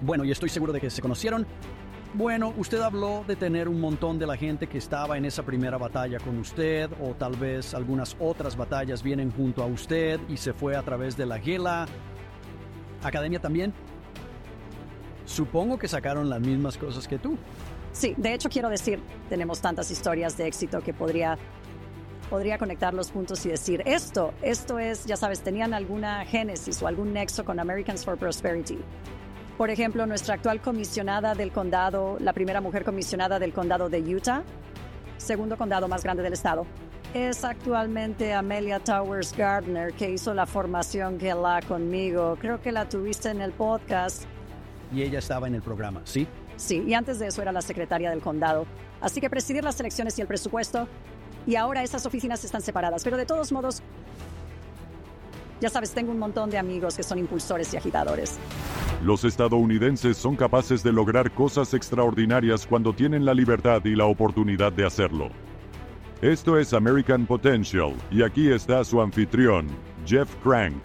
Bueno, y estoy seguro de que se conocieron. Bueno, usted habló de tener un montón de la gente que estaba en esa primera batalla con usted, o tal vez algunas otras batallas vienen junto a usted y se fue a través de la Gela Academia también. Supongo que sacaron las mismas cosas que tú. Sí, de hecho quiero decir, tenemos tantas historias de éxito que podría podría conectar los puntos y decir esto, esto es, ya sabes, tenían alguna génesis o algún nexo con Americans for Prosperity. Por ejemplo, nuestra actual comisionada del condado, la primera mujer comisionada del condado de Utah, segundo condado más grande del estado, es actualmente Amelia Towers Gardner, que hizo la formación que la conmigo. Creo que la tuviste en el podcast. Y ella estaba en el programa, ¿sí? Sí, y antes de eso era la secretaria del condado. Así que presidir las elecciones y el presupuesto. Y ahora esas oficinas están separadas. Pero de todos modos, ya sabes, tengo un montón de amigos que son impulsores y agitadores. Los estadounidenses son capaces de lograr cosas extraordinarias cuando tienen la libertad y la oportunidad de hacerlo. Esto es American Potential y aquí está su anfitrión, Jeff Crank.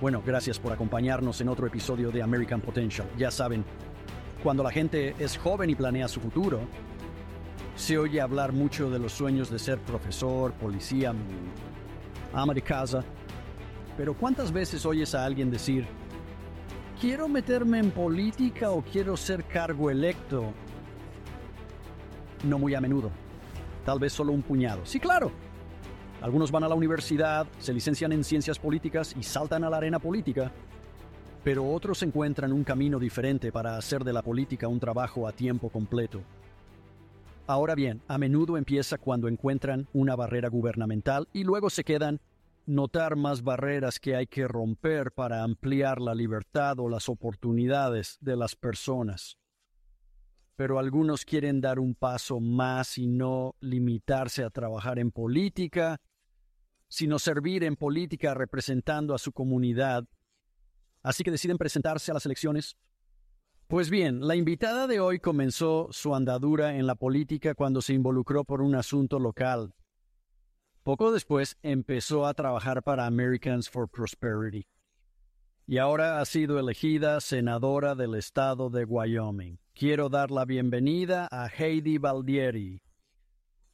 Bueno, gracias por acompañarnos en otro episodio de American Potential. Ya saben, cuando la gente es joven y planea su futuro, se oye hablar mucho de los sueños de ser profesor, policía, ama de casa, pero ¿cuántas veces oyes a alguien decir, quiero meterme en política o quiero ser cargo electo? No muy a menudo. Tal vez solo un puñado. Sí, claro. Algunos van a la universidad, se licencian en ciencias políticas y saltan a la arena política, pero otros encuentran un camino diferente para hacer de la política un trabajo a tiempo completo. Ahora bien, a menudo empieza cuando encuentran una barrera gubernamental y luego se quedan notar más barreras que hay que romper para ampliar la libertad o las oportunidades de las personas. Pero algunos quieren dar un paso más y no limitarse a trabajar en política, sino servir en política representando a su comunidad. Así que deciden presentarse a las elecciones. Pues bien, la invitada de hoy comenzó su andadura en la política cuando se involucró por un asunto local. Poco después empezó a trabajar para Americans for Prosperity y ahora ha sido elegida senadora del estado de Wyoming. Quiero dar la bienvenida a Heidi Valdieri,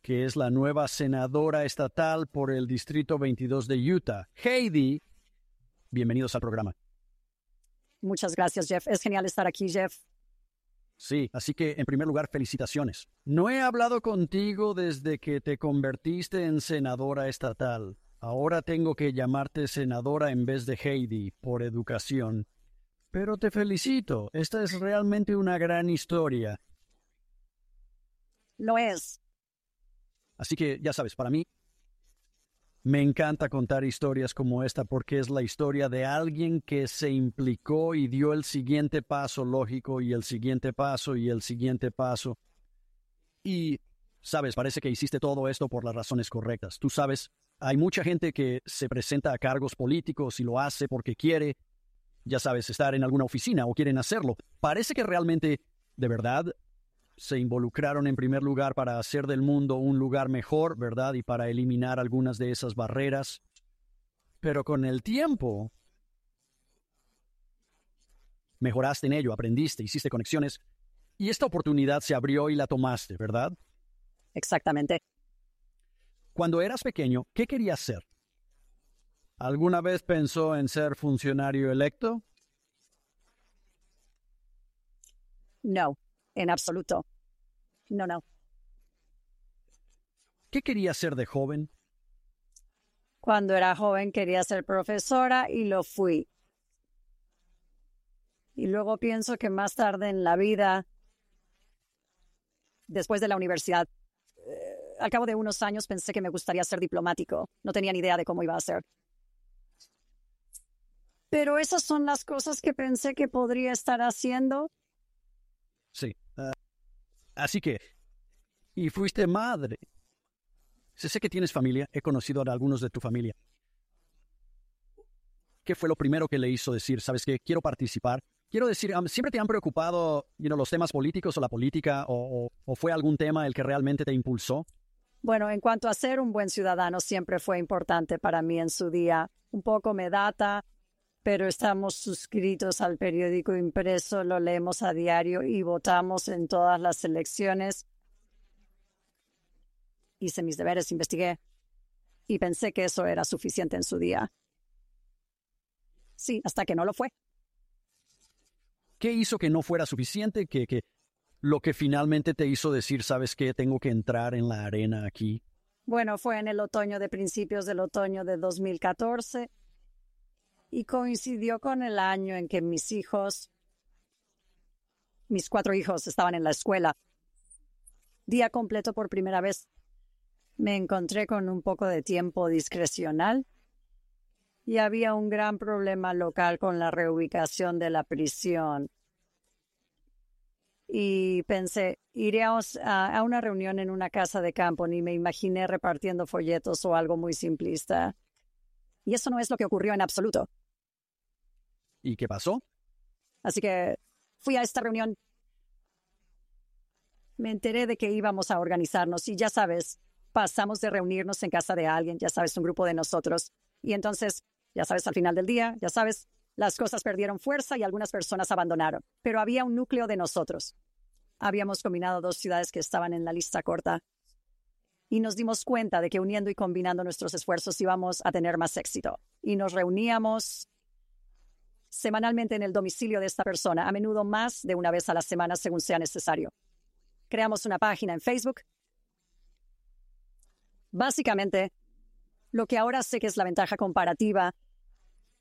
que es la nueva senadora estatal por el Distrito 22 de Utah. Heidi, bienvenidos al programa. Muchas gracias, Jeff. Es genial estar aquí, Jeff. Sí, así que en primer lugar, felicitaciones. No he hablado contigo desde que te convertiste en senadora estatal. Ahora tengo que llamarte senadora en vez de Heidi, por educación. Pero te felicito, esta es realmente una gran historia. Lo es. Así que, ya sabes, para mí me encanta contar historias como esta porque es la historia de alguien que se implicó y dio el siguiente paso lógico y el siguiente paso y el siguiente paso. Y, sabes, parece que hiciste todo esto por las razones correctas. Tú sabes, hay mucha gente que se presenta a cargos políticos y lo hace porque quiere, ya sabes, estar en alguna oficina o quieren hacerlo. Parece que realmente, de verdad, se involucraron en primer lugar para hacer del mundo un lugar mejor, ¿verdad? Y para eliminar algunas de esas barreras. Pero con el tiempo, mejoraste en ello, aprendiste, hiciste conexiones, y esta oportunidad se abrió y la tomaste, ¿verdad? Exactamente. Cuando eras pequeño, ¿qué querías ser? ¿Alguna vez pensó en ser funcionario electo? No en absoluto. No, no. ¿Qué quería ser de joven? Cuando era joven quería ser profesora y lo fui. Y luego pienso que más tarde en la vida, después de la universidad, eh, al cabo de unos años pensé que me gustaría ser diplomático. No tenía ni idea de cómo iba a ser. Pero esas son las cosas que pensé que podría estar haciendo. Sí. Así que, y fuiste madre. Sé que tienes familia, he conocido a algunos de tu familia. ¿Qué fue lo primero que le hizo decir, sabes qué, quiero participar? Quiero decir, ¿siempre te han preocupado los temas políticos o la política o fue algún tema el que realmente te impulsó? Bueno, en cuanto a ser un buen ciudadano, siempre fue importante para mí en su día. Un poco me data pero estamos suscritos al periódico impreso, lo leemos a diario y votamos en todas las elecciones. Hice mis deberes, investigué y pensé que eso era suficiente en su día. Sí, hasta que no lo fue. ¿Qué hizo que no fuera suficiente? ¿Que, que lo que finalmente te hizo decir, sabes qué, tengo que entrar en la arena aquí? Bueno, fue en el otoño de principios del otoño de 2014 y coincidió con el año en que mis hijos, mis cuatro hijos, estaban en la escuela. Día completo por primera vez. Me encontré con un poco de tiempo discrecional y había un gran problema local con la reubicación de la prisión. Y pensé, iré a, una reunión en una casa de campo, ni me imaginé repartiendo folletos o algo muy simplista. Y eso no es lo que ocurrió en absoluto. ¿Y qué pasó? Así que fui a esta reunión. Me enteré de que íbamos a organizarnos y ya sabes, pasamos de reunirnos en casa de alguien, ya sabes, un grupo de nosotros. Y entonces ya sabes, al final del día, ya sabes, las cosas perdieron fuerza y algunas personas abandonaron, pero había un núcleo de nosotros. Habíamos combinado dos ciudades que estaban en la lista corta y nos dimos cuenta de que uniendo y combinando nuestros esfuerzos íbamos a tener más éxito. Y nos reuníamos semanalmente en el domicilio de esta persona, a menudo más de una vez a la semana según sea necesario. Creamos una página en Facebook. Básicamente, lo que ahora sé que es la ventaja comparativa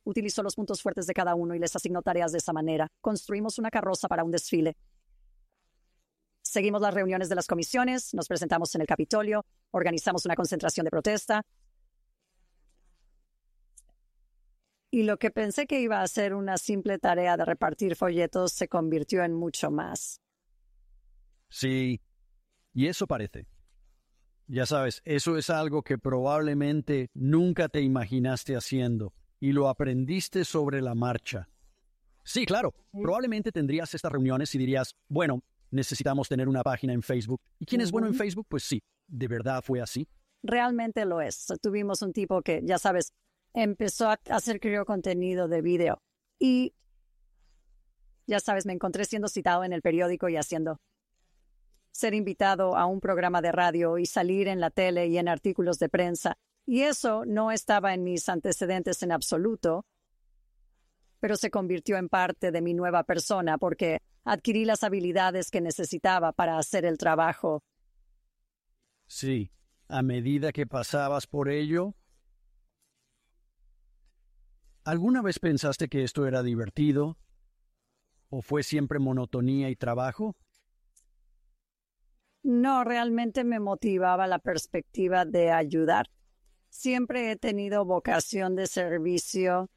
Utilizó los puntos fuertes de cada uno y les asignó tareas de esa manera. Construimos una carroza para un desfile. Seguimos las reuniones de las comisiones, nos presentamos en el Capitolio, organizamos una concentración de protesta. Y lo que pensé que iba a ser una simple tarea de repartir folletos se convirtió en mucho más. Sí, y eso parece. Ya sabes, eso es algo que probablemente nunca te imaginaste haciendo y lo aprendiste sobre la marcha. Sí, claro, probablemente tendrías estas reuniones y dirías, bueno, necesitamos tener una página en Facebook. ¿Y quién es bueno en Facebook? Pues sí, ¿de verdad fue así? Realmente lo es. Tuvimos un tipo que, ya sabes, empezó a hacer, creo, contenido de video. Y, ya sabes, me encontré siendo citado en el periódico y haciendo ser invitado a un programa de radio y salir en la tele y en artículos de prensa. Y eso no estaba en mis antecedentes en absoluto, pero se convirtió en parte de mi nueva persona porque adquirí las habilidades que necesitaba para hacer el trabajo. Sí, a medida que pasabas por ello. ¿Alguna vez pensaste que esto era divertido? ¿O fue siempre monotonía y trabajo? No, realmente me motivaba la perspectiva de ayudar. Siempre he tenido vocación de servicio.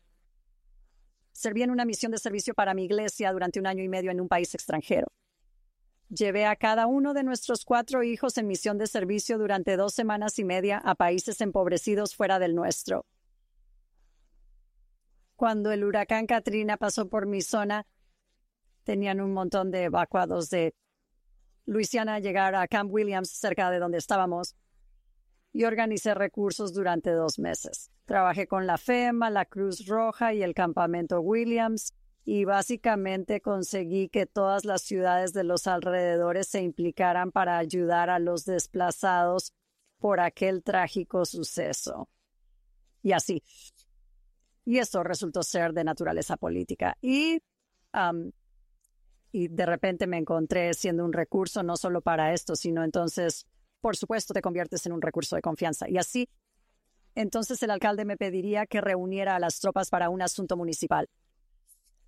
Serví en una misión de servicio para mi iglesia durante un año y medio en un país extranjero. Llevé a cada uno de nuestros cuatro hijos en misión de servicio durante dos semanas y media a países empobrecidos fuera del nuestro. Cuando el huracán Katrina pasó por mi zona, tenían un montón de evacuados de Luisiana a llegar a Camp Williams, cerca de donde estábamos, y organicé recursos durante dos meses. Trabajé con la FEMA, la Cruz Roja y el Campamento Williams y básicamente conseguí que todas las ciudades de los alrededores se implicaran para ayudar a los desplazados por aquel trágico suceso. Y así. Y eso resultó ser de naturaleza política. Y, y de repente me encontré siendo un recurso no solo para esto, sino entonces por supuesto te conviertes en un recurso de confianza. Y así, entonces el alcalde me pediría que reuniera a las tropas para un asunto municipal.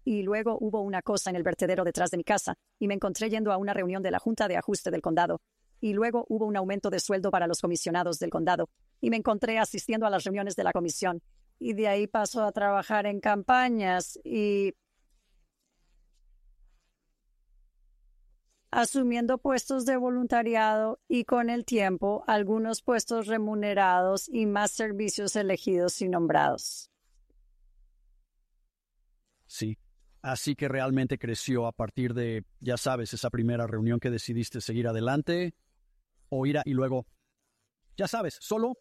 Y luego hubo una cosa en el vertedero detrás de mi casa, y me encontré yendo a una reunión de la Junta de Ajuste del Condado. Y luego hubo un aumento de sueldo para los comisionados del condado, y me encontré asistiendo a las reuniones de la comisión. Y de ahí pasó a trabajar en campañas y asumiendo puestos de voluntariado y con el tiempo algunos puestos remunerados y más servicios elegidos y nombrados. Sí, así que realmente creció a partir de, ya sabes, esa primera reunión que decidiste seguir adelante o ir a, y luego, ya sabes, solo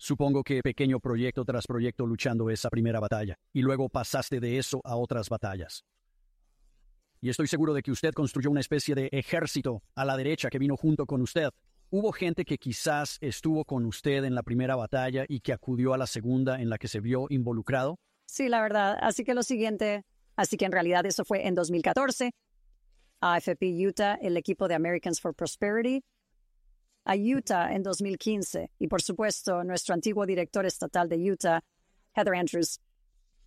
Supongo que pequeño proyecto tras proyecto luchando esa primera batalla, y luego pasaste de eso a otras batallas. Y estoy seguro de que usted construyó una especie de ejército a la derecha que vino junto con usted. Hubo gente que quizás estuvo con usted en la primera batalla y que acudió a la segunda en la que se vio involucrado. Sí, la verdad. Así que lo siguiente, así que en realidad eso fue en 2014. AFP Utah, el equipo de Americans for Prosperity, a Utah en 2015 y por supuesto nuestro antiguo director estatal de Utah, Heather Andrews.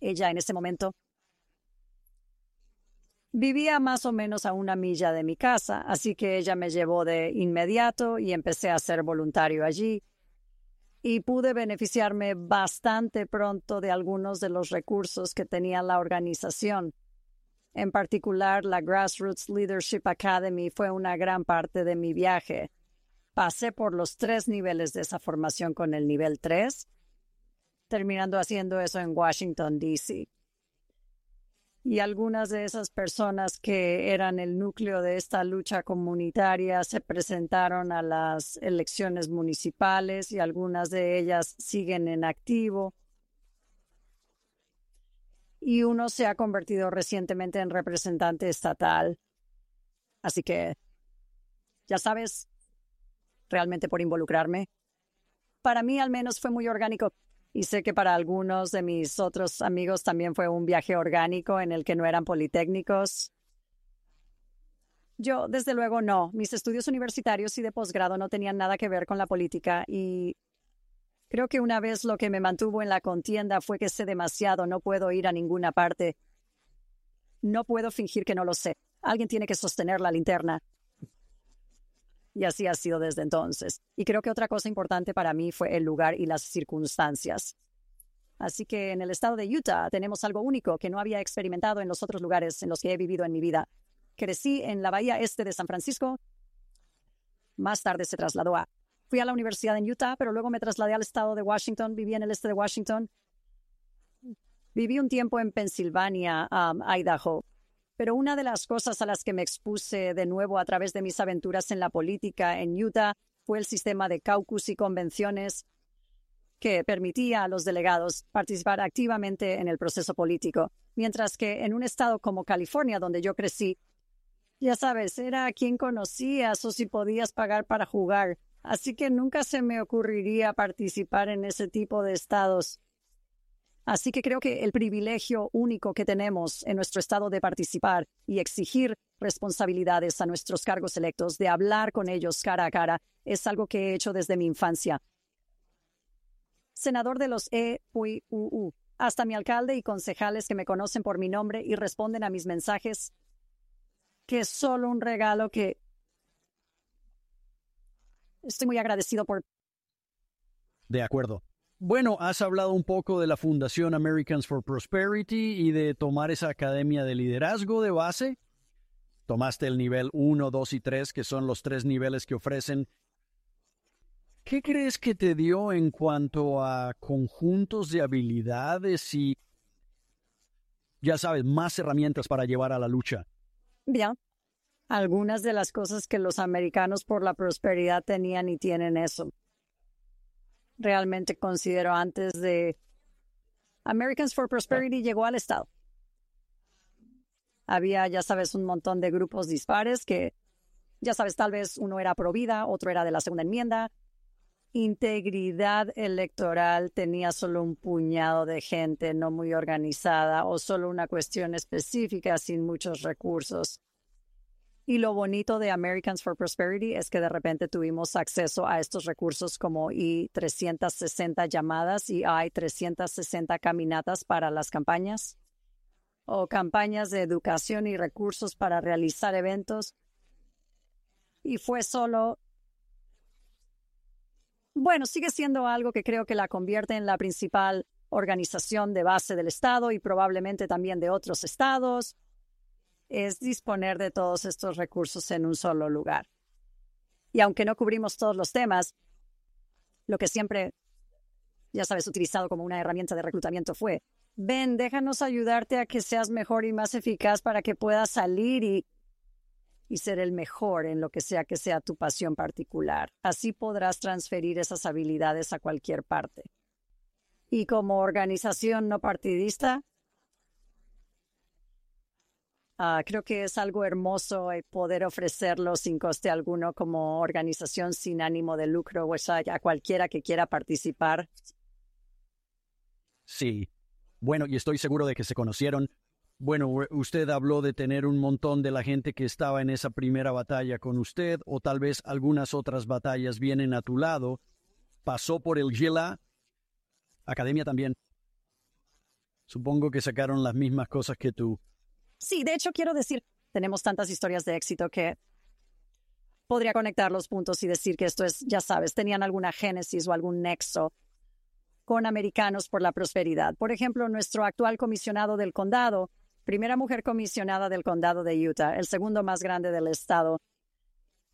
Ella en ese momento vivía más o menos a una milla de mi casa, así que ella me llevó de inmediato y empecé a ser voluntario allí. Y pude beneficiarme bastante pronto de algunos de los recursos que tenía la organización. En particular, la Grassroots Leadership Academy fue una gran parte de mi viaje pasé por los tres niveles de esa formación con el nivel 3, terminando haciendo eso en Washington, D.C. Y algunas de esas personas que eran el núcleo de esta lucha comunitaria se presentaron a las elecciones municipales y algunas de ellas siguen en activo. Y uno se ha convertido recientemente en representante estatal. Así que, ya sabes, realmente por involucrarme. Para mí al menos fue muy orgánico y sé que para algunos de mis otros amigos también fue un viaje orgánico en el que no eran politécnicos. Yo, desde luego, no. Mis estudios universitarios y de posgrado no tenían nada que ver con la política y creo que una vez lo que me mantuvo en la contienda fue que sé demasiado, no puedo ir a ninguna parte. No puedo fingir que no lo sé. Alguien tiene que sostener la linterna. Y así ha sido desde entonces. Y creo que otra cosa importante para mí fue el lugar y las circunstancias. Así que en el estado de Utah tenemos algo único que no había experimentado en los otros lugares en los que he vivido en mi vida. Crecí en la bahía este de San Francisco. Más tarde se trasladó a... Fui a la universidad en Utah, pero luego me trasladé al estado de Washington. Viví en el este de Washington. Viví un tiempo en Pensilvania, um, Idaho. Pero una de las cosas a las que me expuse de nuevo a través de mis aventuras en la política en Utah fue el sistema de caucus y convenciones que permitía a los delegados participar activamente en el proceso político, mientras que en un estado como California, donde yo crecí, ya sabes, era a quien conocías o si podías pagar para jugar, así que nunca se me ocurriría participar en ese tipo de estados. Así que creo que el privilegio único que tenemos en nuestro estado de participar y exigir responsabilidades a nuestros cargos electos, de hablar con ellos cara a cara, es algo que he hecho desde mi infancia. Senador de los EUU, hasta mi alcalde y concejales que me conocen por mi nombre y responden a mis mensajes, que es solo un regalo que estoy muy agradecido por. De acuerdo. Bueno, has hablado un poco de la Fundación Americans for Prosperity y de tomar esa academia de liderazgo de base. Tomaste el nivel 1, 2 y 3, que son los tres niveles que ofrecen. ¿Qué crees que te dio en cuanto a conjuntos de habilidades y, ya sabes, más herramientas para llevar a la lucha? Bien, algunas de las cosas que los americanos por la prosperidad tenían y tienen eso realmente considero antes de Americans for Prosperity llegó al Estado. Había, ya sabes, un montón de grupos dispares que, ya sabes, tal vez uno era pro vida, otro era de la segunda enmienda. Integridad electoral tenía solo un puñado de gente no muy organizada o solo una cuestión específica sin muchos recursos. Y lo bonito de Americans for Prosperity es que de repente tuvimos acceso a estos recursos como I-360 llamadas y I-360 caminatas para las campañas o campañas de educación y recursos para realizar eventos. Y fue solo... Bueno, sigue siendo algo que creo que la convierte en la principal organización de base del Estado y probablemente también de otros estados es disponer de todos estos recursos en un solo lugar. Y aunque no cubrimos todos los temas, lo que siempre, ya sabes, utilizado como una herramienta de reclutamiento fue, ven, déjanos ayudarte a que seas mejor y más eficaz para que puedas salir y y ser el mejor en lo que sea que sea tu pasión particular. Así podrás transferir esas habilidades a cualquier parte. Y como organización no partidista, ah, creo que es algo hermoso poder ofrecerlo sin coste alguno como organización sin ánimo de lucro o a cualquiera que quiera participar. Sí. Bueno, y estoy seguro de que se conocieron bueno, usted habló de tener un montón de la gente que estaba en esa primera batalla con usted, o tal vez algunas otras batallas vienen a tu lado. Pasó por el Gila, Academia también. Supongo que sacaron las mismas cosas que tú. Sí, de hecho quiero decir, tenemos tantas historias de éxito que podría conectar los puntos y decir que esto es, ya sabes, tenían alguna génesis o algún nexo con americanos por la prosperidad. Por ejemplo, nuestro actual comisionado del condado primera mujer comisionada del condado de Utah, el segundo más grande del estado.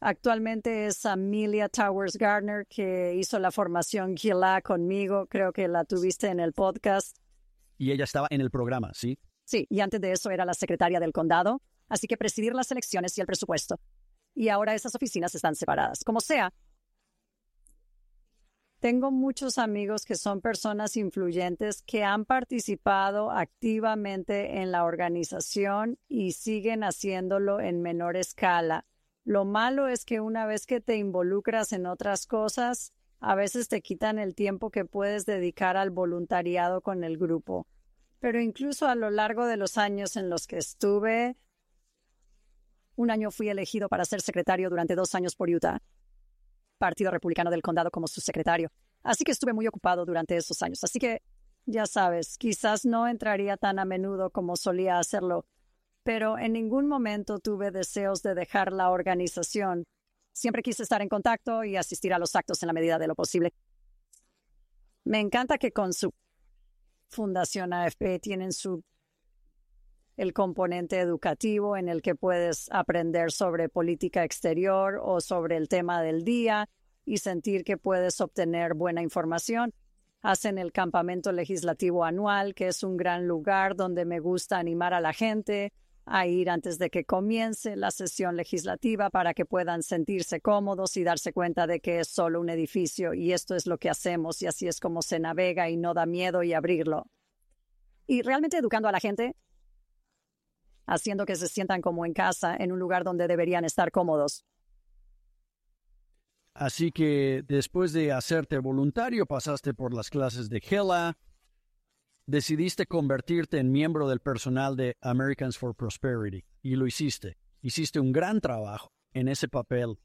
Actualmente es Amelia Towers Gardner, que hizo la formación Gila conmigo. Creo que la tuviste en el podcast. Y ella estaba en el programa, ¿sí? Sí, y antes de eso era la secretaria del condado, así que presidir las elecciones y el presupuesto. Y ahora esas oficinas están separadas. Como sea, tengo muchos amigos que son personas influyentes que han participado activamente en la organización y siguen haciéndolo en menor escala. Lo malo es que una vez que te involucras en otras cosas, a veces te quitan el tiempo que puedes dedicar al voluntariado con el grupo. Pero incluso a lo largo de los años en los que estuve, un año fui elegido para ser secretario durante dos años por Utah Partido Republicano del Condado como su secretario. Así que estuve muy ocupado durante esos años. Así que, ya sabes, quizás no entraría tan a menudo como solía hacerlo, pero en ningún momento tuve deseos de dejar la organización. Siempre quise estar en contacto y asistir a los actos en la medida de lo posible. Me encanta que con su Fundación AFP tienen su el componente educativo en el que puedes aprender sobre política exterior o sobre el tema del día y sentir que puedes obtener buena información. Hacen el campamento legislativo anual, que es un gran lugar donde me gusta animar a la gente a ir antes de que comience la sesión legislativa para que puedan sentirse cómodos y darse cuenta de que es solo un edificio y esto es lo que hacemos y así es como se navega y no da miedo y abrirlo. Y realmente educando a la gente haciendo que se sientan como en casa, en un lugar donde deberían estar cómodos. Así que después de hacerte voluntario, pasaste por las clases de Hela, decidiste convertirte en miembro del personal de Americans for Prosperity y lo hiciste. Hiciste un gran trabajo en ese papel.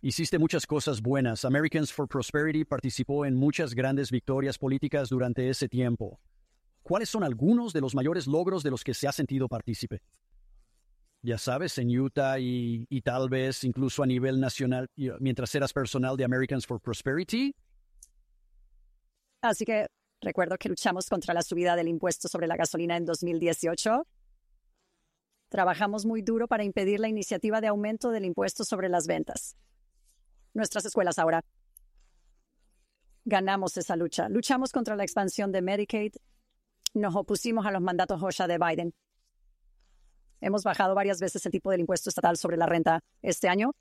Hiciste muchas cosas buenas. Americans for Prosperity participó en muchas grandes victorias políticas durante ese tiempo. ¿Cuáles son algunos de los mayores logros de los que se ha sentido partícipe? Ya sabes, en Utah y, tal vez incluso a nivel nacional, mientras eras personal de Americans for Prosperity. Así que recuerdo que luchamos contra la subida del impuesto sobre la gasolina en 2018. Trabajamos muy duro para impedir la iniciativa de aumento del impuesto sobre las ventas. Nuestras escuelas ahora ganamos esa lucha. Luchamos contra la expansión de Medicaid nos opusimos a los mandatos OSHA de Biden. Hemos bajado varias veces el tipo del impuesto estatal sobre la renta. Este año,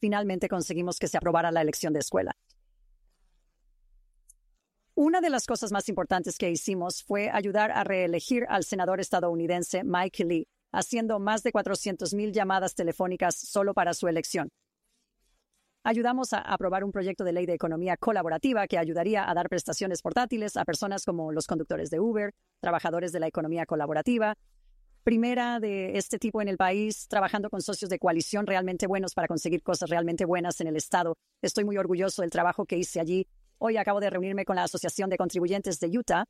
finalmente conseguimos que se aprobara la elección de escuela. Una de las cosas más importantes que hicimos fue ayudar a reelegir al senador estadounidense Mike Lee, haciendo más de 400.000 llamadas telefónicas solo para su elección ayudamos a aprobar un proyecto de ley de economía colaborativa que ayudaría a dar prestaciones portátiles a personas como los conductores de Uber, trabajadores de la economía colaborativa. Primera de este tipo en el país, trabajando con socios de coalición realmente buenos para conseguir cosas realmente buenas en el Estado. Estoy muy orgulloso del trabajo que hice allí. Hoy acabo de reunirme con la Asociación de Contribuyentes de Utah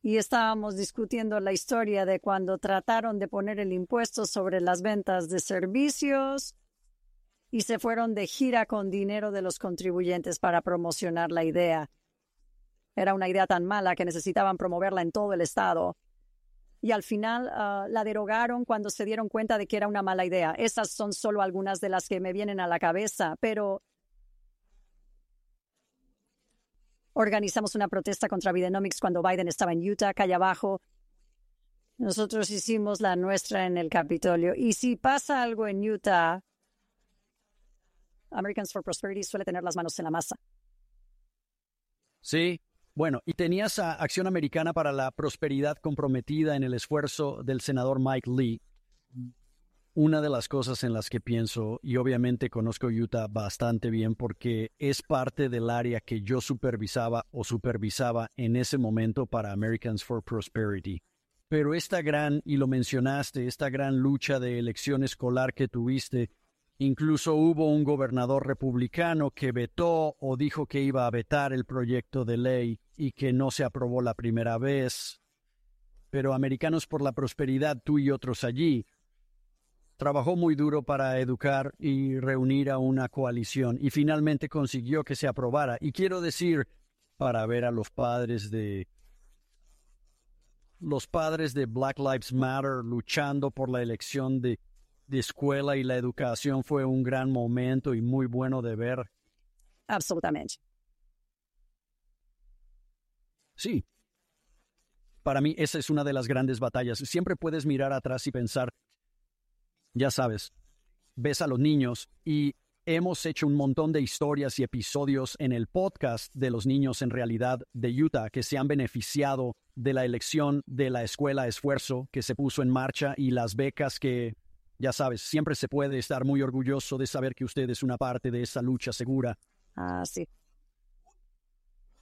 y estábamos discutiendo la historia de cuando trataron de poner el impuesto sobre las ventas de servicios y se fueron de gira con dinero de los contribuyentes para promocionar la idea. Era una idea tan mala que necesitaban promoverla en todo el estado. Y al final ah, la derogaron cuando se dieron cuenta de que era una mala idea. Esas son solo algunas de las que me vienen a la cabeza, pero organizamos una protesta contra Bidenomics cuando Biden estaba en Utah, calle abajo. Nosotros hicimos la nuestra en el Capitolio. Y si pasa algo en Utah, Americans for Prosperity suele tener las manos en la masa. Sí, bueno, y tenías a Acción Americana para la Prosperidad comprometida en el esfuerzo del senador Mike Lee. Una de las cosas en las que pienso, y obviamente conozco Utah bastante bien porque es parte del área que yo supervisaba o supervisaba en ese momento para Americans for Prosperity. Pero esta gran, y lo mencionaste, esta gran lucha de elección escolar que tuviste, incluso hubo un gobernador republicano que vetó o dijo que iba a vetar el proyecto de ley y que no se aprobó la primera vez. Pero Americanos por la Prosperidad, tú y otros allí, trabajó muy duro para educar y reunir a una coalición y finalmente consiguió que se aprobara. Y quiero decir, para ver a los padres de los padres de Black Lives Matter luchando por la elección de, de escuela y la educación fue un gran momento y muy bueno de ver. Absolutamente. Sí. Para mí esa es una de las grandes batallas. Siempre puedes mirar atrás y pensar, ya sabes, ves a los niños y hemos hecho un montón de historias y episodios en el podcast de los niños en realidad de Utah que se han beneficiado de la elección de la escuela esfuerzo que se puso en marcha y las becas que, ya sabes, siempre se puede estar muy orgulloso de saber que usted es una parte de esa lucha segura. Ah, sí.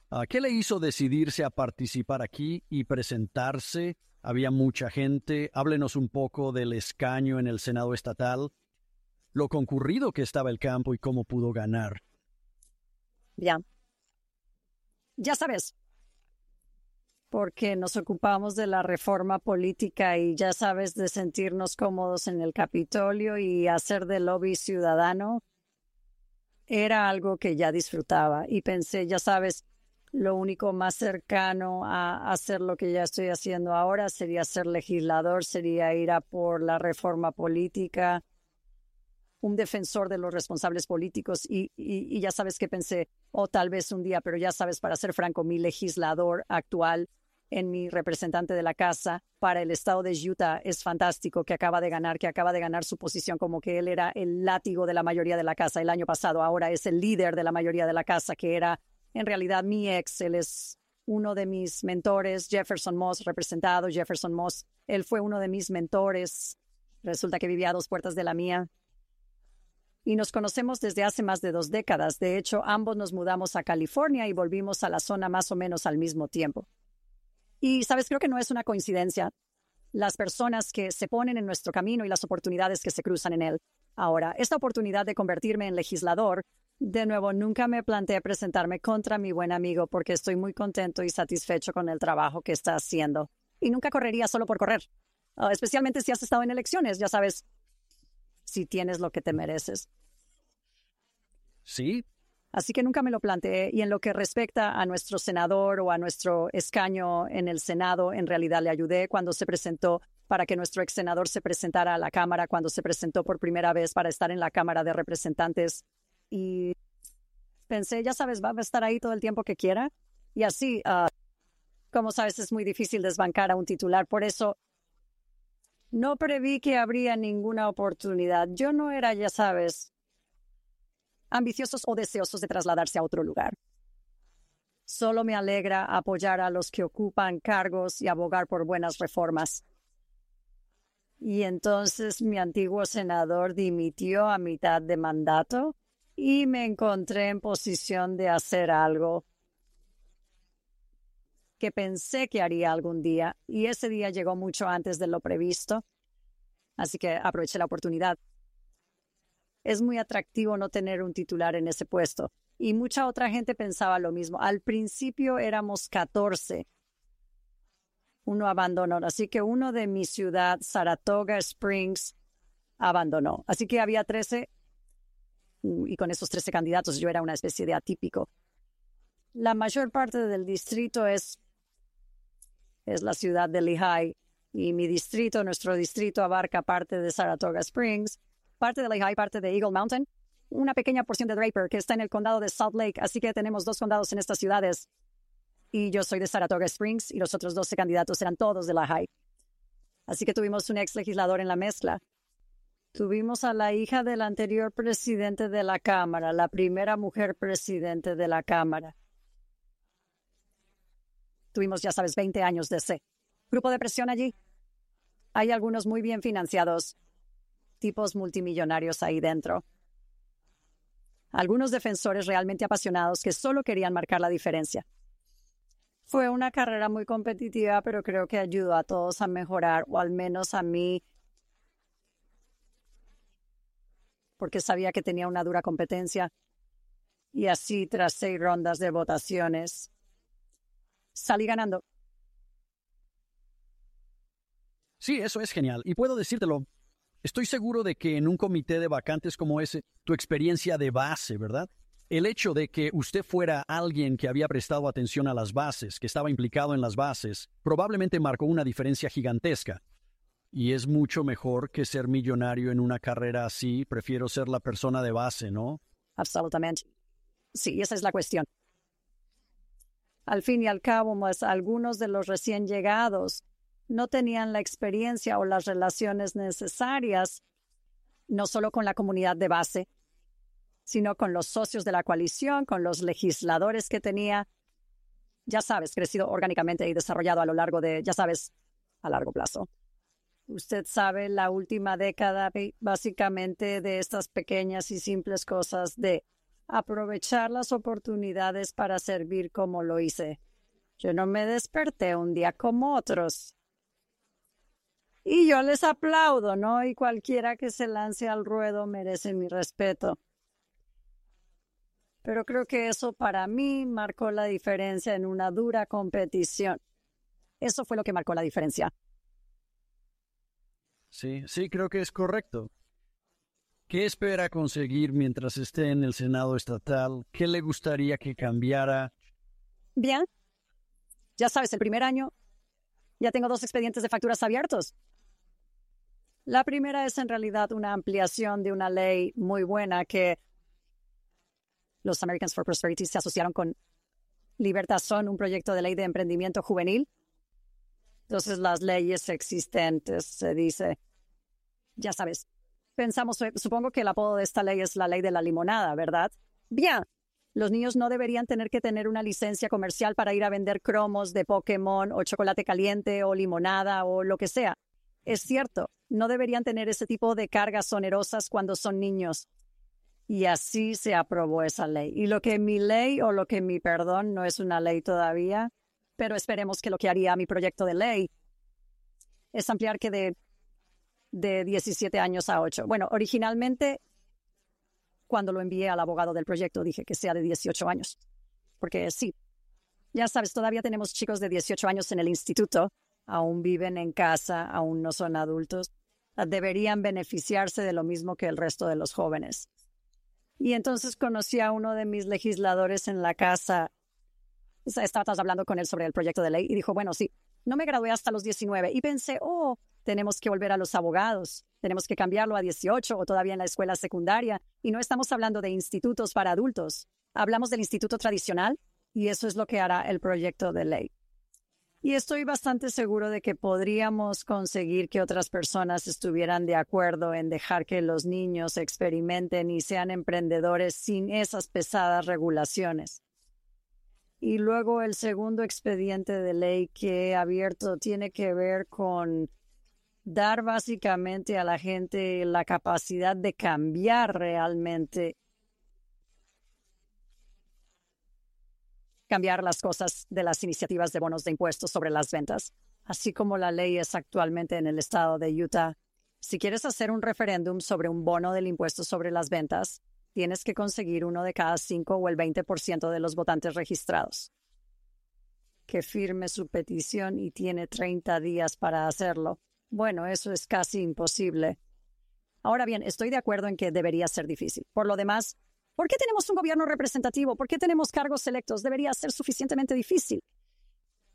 Ah, ¿Qué le hizo decidirse a participar aquí y presentarse había mucha gente. Háblenos un poco del escaño en el Senado estatal, lo concurrido que estaba el campo y cómo pudo ganar. Ya. Ya sabes, porque nos ocupamos de la reforma política y ya sabes de sentirnos cómodos en el Capitolio y hacer de lobby ciudadano, era algo que ya disfrutaba y pensé, ya sabes, lo único más cercano a hacer lo que ya estoy haciendo ahora sería ser legislador, sería ir a por la reforma política, un defensor de los responsables políticos y, y, ya sabes que pensé, o tal vez un día, pero ya sabes, para ser franco, mi legislador actual en mi representante de la casa para el estado de Utah es fantástico, que acaba de ganar, que acaba de ganar su posición como que él era el látigo de la mayoría de la casa el año pasado, ahora es el líder de la mayoría de la casa, que era en realidad mi ex, él es uno de mis mentores, Jefferson Moss, representado Jefferson Moss, él fue uno de mis mentores, resulta que vivía a dos puertas de la mía. Y nos conocemos desde hace más de dos décadas. De hecho, ambos nos mudamos a California y volvimos a la zona más o menos al mismo tiempo. Y, sabes, creo que no es una coincidencia las personas que se ponen en nuestro camino y las oportunidades que se cruzan en él. Ahora, esta oportunidad de convertirme en legislador de nuevo, nunca me planteé presentarme contra mi buen amigo porque estoy muy contento y satisfecho con el trabajo que está haciendo. Y nunca correría solo por correr, ah, especialmente si has estado en elecciones, ya sabes, si tienes lo que te mereces. Sí. Así que nunca me lo planteé. Y en lo que respecta a nuestro senador o a nuestro escaño en el Senado, en realidad le ayudé cuando se presentó para que nuestro ex senador se presentara a la Cámara, cuando se presentó por primera vez para estar en la Cámara de Representantes y pensé, ya sabes, va a estar ahí todo el tiempo que quiera. Y así, ah, como sabes, es muy difícil desbancar a un titular. Por eso no preví que habría ninguna oportunidad. Yo no era, ya sabes, ambiciosos o deseosos de trasladarse a otro lugar. Solo me alegra apoyar a los que ocupan cargos y abogar por buenas reformas. Y entonces mi antiguo senador dimitió a mitad de mandato y me encontré en posición de hacer algo que pensé que haría algún día y ese día llegó mucho antes de lo previsto, así que aproveché la oportunidad. Es muy atractivo no tener un titular en ese puesto y mucha otra gente pensaba lo mismo. Al principio éramos 14. Uno abandonó, así que uno de mi ciudad, Saratoga Springs, abandonó. Así que había 13 y con esos 13 candidatos yo era una especie de atípico. La mayor parte del distrito es, es la ciudad de Lehigh y mi distrito, nuestro distrito abarca parte de Saratoga Springs, parte de Lehigh, parte de Eagle Mountain, una pequeña porción de Draper que está en el condado de Salt Lake, así que tenemos dos condados en estas ciudades. Y yo soy de Saratoga Springs y los otros 12 candidatos eran todos de Lehigh. Así que tuvimos un ex legislador en la mezcla. Tuvimos a la hija del anterior presidente de la Cámara, la primera mujer presidente de la Cámara. Tuvimos, ya sabes, 20 años de ese grupo de presión allí. Hay algunos muy bien financiados, tipos multimillonarios ahí dentro. Algunos defensores realmente apasionados que solo querían marcar la diferencia. Fue una carrera muy competitiva, pero creo que ayudó a todos a mejorar, o al menos a mí, porque sabía que tenía una dura competencia. Y así, tras seis rondas de votaciones, salí ganando. Sí, eso es genial. Y puedo decírtelo, estoy seguro de que en un comité de vacantes como ese, tu experiencia de base, ¿verdad? El hecho de que usted fuera alguien que había prestado atención a las bases, que estaba implicado en las bases, probablemente marcó una diferencia gigantesca. Y es mucho mejor que ser millonario en una carrera así. Prefiero ser la persona de base, ¿no? Absolutamente. Sí, esa es la cuestión. Al fin y al cabo, algunos de los recién llegados no tenían la experiencia o las relaciones necesarias, no solo con la comunidad de base, sino con los socios de la coalición, con los legisladores que tenía, ya sabes, crecido orgánicamente y desarrollado a lo largo de, ya sabes, a largo plazo. Usted sabe la última década básicamente de estas pequeñas y simples cosas de aprovechar las oportunidades para servir como lo hice. Yo no me desperté un día como otros. Y yo les aplaudo, ¿no? Y cualquiera que se lance al ruedo merece mi respeto. Pero creo que eso para mí marcó la diferencia en una dura competición. Eso fue lo que marcó la diferencia. Sí, sí, creo que es correcto. ¿Qué espera conseguir mientras esté en el Senado estatal? ¿Qué le gustaría que cambiara? Bien. Ya sabes, el primer año ya tengo dos expedientes de facturas abiertos. La primera es en realidad una ampliación de una ley muy buena que los Americans for Prosperity se asociaron con Libertad Son, un proyecto de ley de emprendimiento juvenil. Entonces, las leyes existentes, se dice, ya sabes, pensamos, supongo que el apodo de esta ley es la ley de la limonada, ¿verdad? Bien, los niños no deberían tener que tener una licencia comercial para ir a vender cromos de Pokémon o chocolate caliente o limonada o lo que sea. Es cierto, no deberían tener ese tipo de cargas onerosas cuando son niños. Y así se aprobó esa ley. Y lo que mi ley o lo que mi perdón no es una ley todavía, pero esperemos que lo que haría mi proyecto de ley es ampliar que de, de 17 años a 8. Bueno, originalmente, cuando lo envié al abogado del proyecto, dije que sea de 18 años. Porque sí, ya sabes, todavía tenemos chicos de 18 años en el instituto aún viven en casa, aún no son adultos, deberían beneficiarse de lo mismo que el resto de los jóvenes. Y entonces conocí a uno de mis legisladores en la casa. Estábamos hablando con él sobre el proyecto de ley y dijo, bueno, sí, no me gradué hasta los 19 y pensé, oh, tenemos que volver a los abogados, tenemos que cambiarlo a 18 o todavía en la escuela secundaria. Y no estamos hablando de institutos para adultos, hablamos del instituto tradicional y eso es lo que hará el proyecto de ley. Y estoy bastante seguro de que podríamos conseguir que otras personas estuvieran de acuerdo en dejar que los niños experimenten y sean emprendedores sin esas pesadas regulaciones. Y luego el segundo expediente de ley que he abierto tiene que ver con dar básicamente a la gente la capacidad de cambiar realmente cambiar las cosas de las iniciativas de bonos de impuestos sobre las ventas, así como la ley es actualmente en el estado de Utah. Si quieres hacer un referéndum sobre un bono del impuesto sobre las ventas, tienes que conseguir uno de cada cinco o el 20% de los votantes registrados que firme su petición y tiene 30 días para hacerlo. Bueno, eso es casi imposible. Ahora bien, estoy de acuerdo en que debería ser difícil. Por lo demás, ¿Por qué tenemos un gobierno representativo? ¿Por qué tenemos cargos electos? Debería ser suficientemente difícil.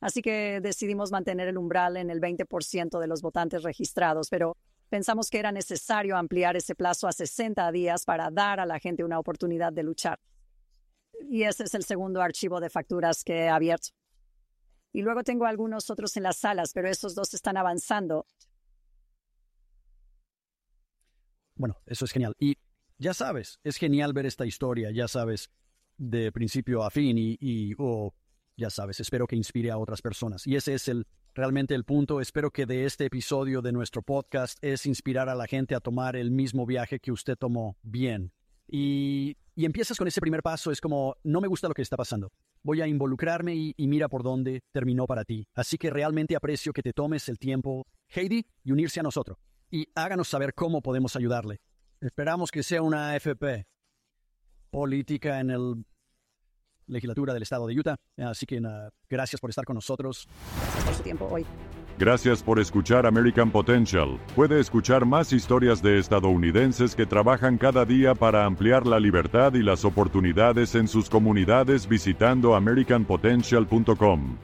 Así que decidimos mantener el umbral en el 20% de los votantes registrados, pero Pensamos que era necesario ampliar ese plazo a 60 días para dar a la gente una oportunidad de luchar. Y ese es el segundo archivo de facturas que he abierto. Y luego tengo algunos otros en las salas, pero esos dos están avanzando. Bueno, eso es genial. Y ya sabes, es genial ver esta historia, ya sabes, de principio a fin y, y oh, ya sabes, espero que inspire a otras personas. Y ese es el realmente el punto. Espero que de este episodio de nuestro podcast es inspirar a la gente a tomar el mismo viaje que usted tomó bien. Y, y empiezas con ese primer paso, es como, no me gusta lo que está pasando. Voy a involucrarme y, y mira por dónde terminó para ti. Así que realmente aprecio que te tomes el tiempo, Heidi, y unirse a nosotros. Y háganos saber cómo podemos ayudarle. Esperamos que sea una FP política en el legislatura del estado de Utah. Así que gracias por estar con nosotros. Gracias por su tiempo hoy. Gracias por escuchar American Potential. Puede escuchar más historias de estadounidenses que trabajan cada día para ampliar la libertad y las oportunidades en sus comunidades visitando americanpotential.com.